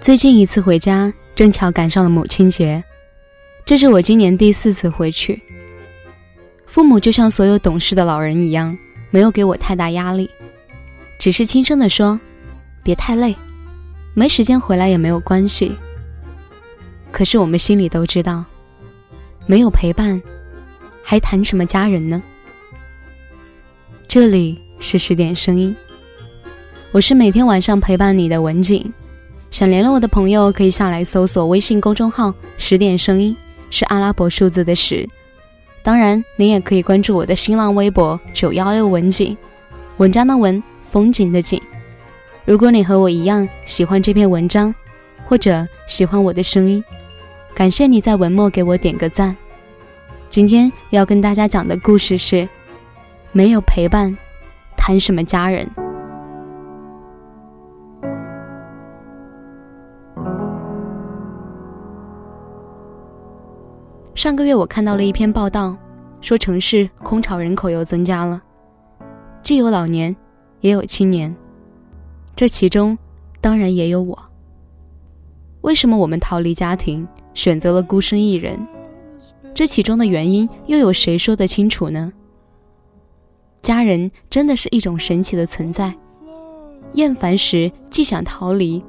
最近一次回家，正巧赶上了母亲节，这是我今年第四次回去。父母就像所有懂事的老人一样，没有给我太大压力，只是轻声地说：“别太累，没时间回来也没有关系。”可是我们心里都知道，没有陪伴，还谈什么家人呢？这里是十点声音，我是每天晚上陪伴你的文景。想联络我的朋友，可以下来搜索微信公众号“十点声音”，是阿拉伯数字的十。当然，您也可以关注我的新浪微博“九幺六文景”，文章的文，风景的景。如果你和我一样喜欢这篇文章，或者喜欢我的声音，感谢你在文末给我点个赞。今天要跟大家讲的故事是：没有陪伴，谈什么家人？上个月我看到了一篇报道，说城市空巢人口又增加了，既有老年，也有青年，这其中当然也有我。为什么我们逃离家庭，选择了孤身一人？这其中的原因又有谁说得清楚呢？家人真的是一种神奇的存在，厌烦时既想逃离，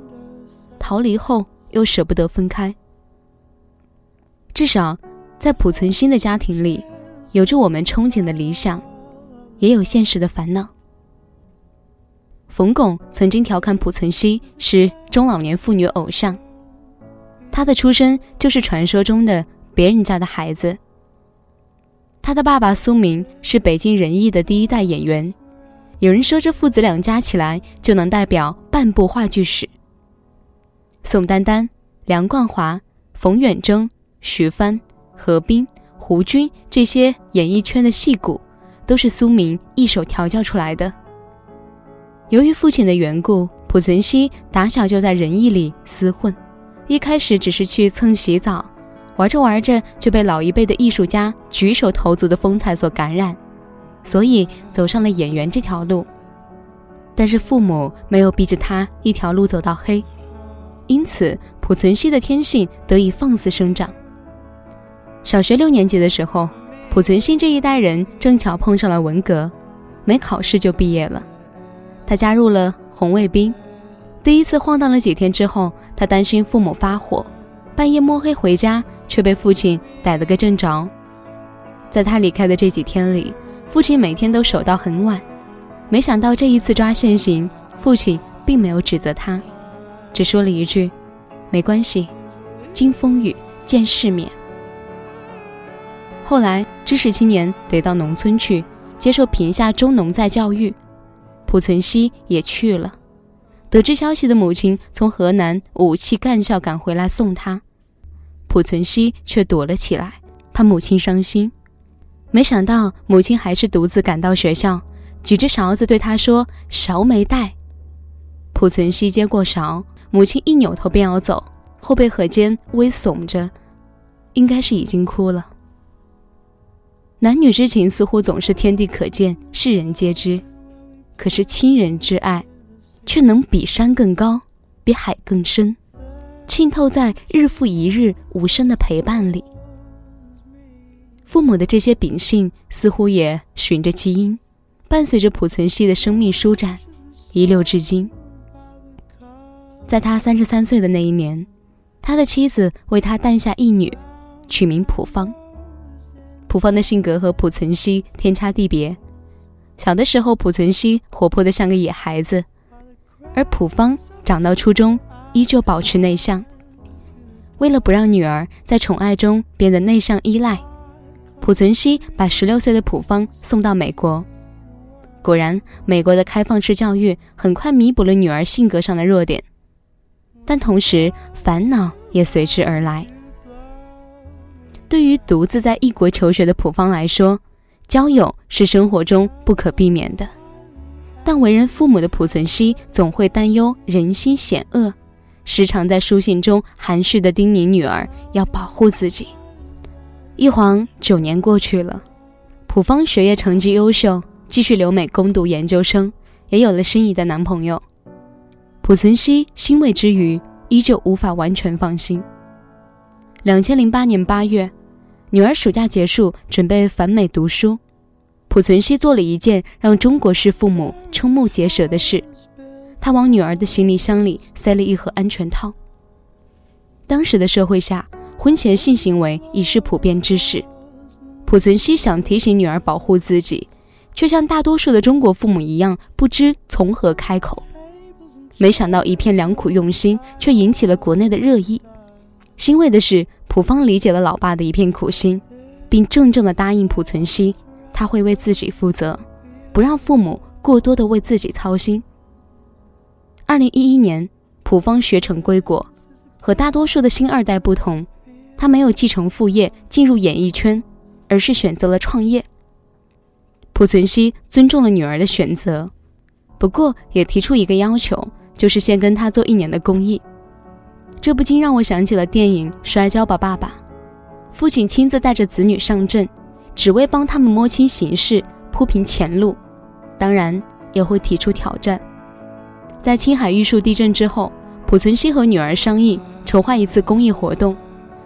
逃离后又舍不得分开，至少。在濮存昕的家庭里，有着我们憧憬的理想，也有现实的烦恼。冯巩曾经调侃濮存昕是中老年妇女偶像，他的出身就是传说中的别人家的孩子。他的爸爸苏明是北京人艺的第一代演员，有人说这父子俩加起来就能代表半部话剧史。宋丹丹、梁冠华、冯远征、徐帆。何冰、胡军这些演艺圈的戏骨，都是苏明一手调教出来的。由于父亲的缘故，濮存昕打小就在人艺里厮混。一开始只是去蹭洗澡，玩着玩着就被老一辈的艺术家举手投足的风采所感染，所以走上了演员这条路。但是父母没有逼着他一条路走到黑，因此濮存昕的天性得以放肆生长。小学六年级的时候，濮存昕这一代人正巧碰上了文革，没考试就毕业了。他加入了红卫兵。第一次晃荡了几天之后，他担心父母发火，半夜摸黑回家，却被父亲逮了个正着。在他离开的这几天里，父亲每天都守到很晚。没想到这一次抓现行，父亲并没有指责他，只说了一句：“没关系，经风雨见世面。”后来，知识青年得到农村去接受贫下中农再教育，濮存昕也去了。得知消息的母亲从河南武器干校赶回来送他，濮存昕却躲了起来，怕母亲伤心。没想到母亲还是独自赶到学校，举着勺子对他说：“勺没带。”濮存昕接过勺，母亲一扭头便要走，后背和肩微耸着，应该是已经哭了。男女之情似乎总是天地可见，世人皆知，可是亲人之爱，却能比山更高，比海更深，浸透在日复一日无声的陪伴里。父母的这些秉性，似乎也循着基因，伴随着濮存昕的生命舒展，遗留至今。在他三十三岁的那一年，他的妻子为他诞下一女，取名普芳。普芳的性格和濮存昕天差地别。小的时候，濮存昕活泼的像个野孩子，而普芳长到初中依旧保持内向。为了不让女儿在宠爱中变得内向依赖，濮存昕把十六岁的普芳送到美国。果然，美国的开放式教育很快弥补了女儿性格上的弱点，但同时烦恼也随之而来。对于独自在异国求学的普方来说，交友是生活中不可避免的。但为人父母的濮存昕总会担忧人心险恶，时常在书信中含蓄地叮咛女儿要保护自己。一晃九年过去了，普方学业成绩优秀，继续留美攻读研究生，也有了心仪的男朋友。濮存昕欣慰之余，依旧无法完全放心。两千零八年八月，女儿暑假结束，准备返美读书，濮存昕做了一件让中国式父母瞠目结舌的事，他往女儿的行李箱里塞了一盒安全套。当时的社会下，婚前性行为已是普遍之事。濮存昕想提醒女儿保护自己，却像大多数的中国父母一样，不知从何开口。没想到一片良苦用心，却引起了国内的热议。欣慰的是，普方理解了老爸的一片苦心，并郑重地答应濮存昕，他会为自己负责，不让父母过多的为自己操心。二零一一年，普方学成归国。和大多数的新二代不同，他没有继承父业进入演艺圈，而是选择了创业。濮存昕尊重了女儿的选择，不过也提出一个要求，就是先跟他做一年的公益。这不禁让我想起了电影《摔跤吧，爸爸》，父亲亲自带着子女上阵，只为帮他们摸清形势、铺平前路，当然也会提出挑战。在青海玉树地震之后，濮存昕和女儿商议。筹划一次公益活动，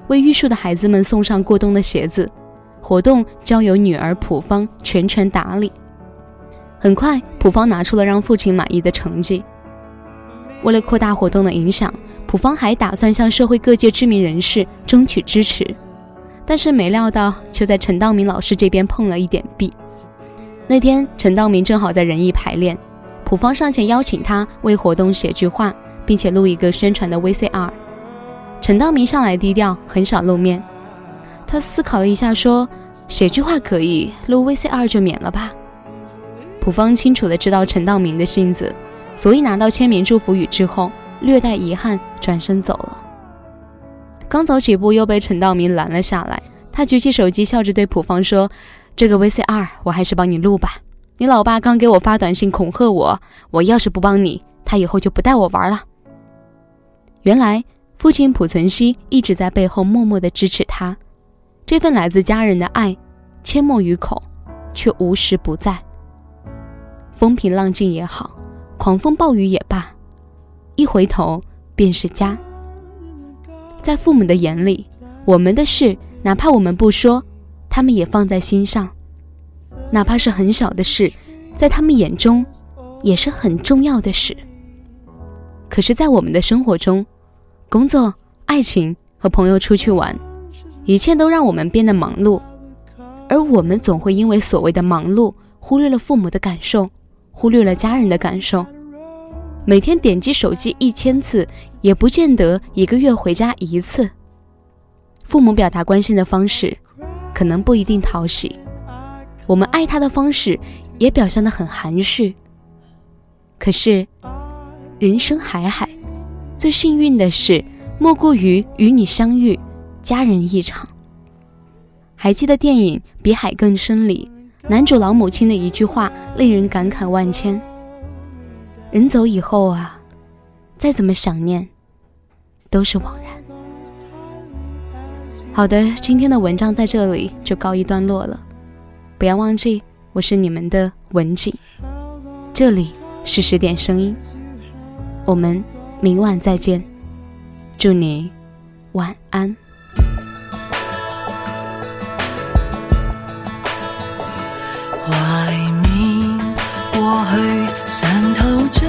为玉树的孩子们送上过冬的鞋子。活动交由女儿普芳全权打理。很快，普芳拿出了让父亲满意的成绩。为了扩大活动的影响，普芳还打算向社会各界知名人士争取支持。但是没料到，就在陈道明老师这边碰了一点壁。那天，陈道明正好在仁义排练，普方上前邀请他为活动写句话，并且录一个宣传的 VCR。陈道明向来低调，很少露面。他思考了一下，说：“写句话可以，录 VCR 就免了吧。”普方清楚的知道陈道明的性子，所以拿到签名祝福语之后，略带遗憾转身走了。刚走几步，又被陈道明拦了下来。他举起手机，笑着对普方说：“这个 VCR 我还是帮你录吧。你老爸刚给我发短信恐吓我，我要是不帮你，他以后就不带我玩了。”原来。父亲濮存昕一直在背后默默的支持他，这份来自家人的爱，阡陌于口，却无时不在。风平浪静也好，狂风暴雨也罢，一回头便是家。在父母的眼里，我们的事，哪怕我们不说，他们也放在心上；哪怕是很小的事，在他们眼中，也是很重要的事。可是，在我们的生活中，工作、爱情和朋友出去玩，一切都让我们变得忙碌，而我们总会因为所谓的忙碌，忽略了父母的感受，忽略了家人的感受。每天点击手机一千次，也不见得一个月回家一次。父母表达关心的方式，可能不一定讨喜，我们爱他的方式也表现得很含蓄。可是，人生海海。最幸运的事，莫过于与你相遇，家人一场。还记得电影《比海更深》里男主老母亲的一句话，令人感慨万千：人走以后啊，再怎么想念，都是枉然。好的，今天的文章在这里就告一段落了。不要忘记，我是你们的文景，这里是十点声音，我们。明晚再见，祝你晚安。怀念过去，常陶醉，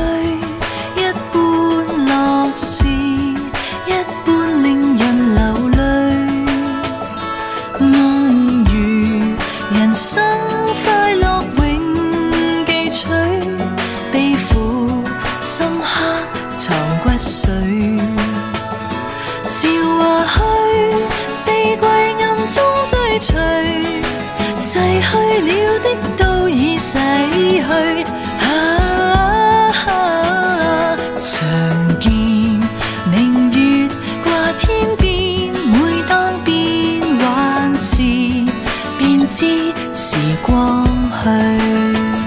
时光去。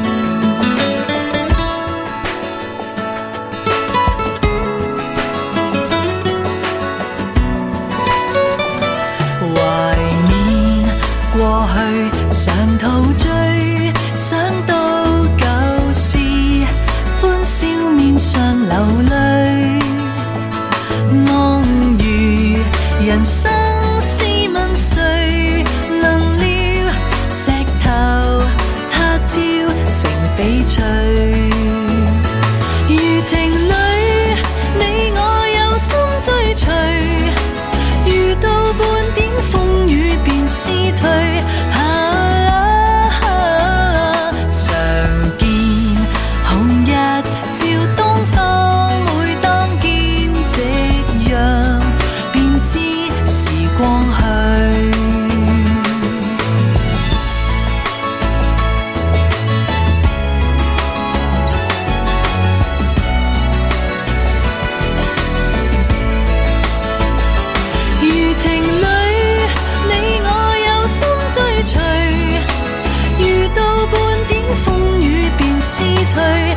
thấy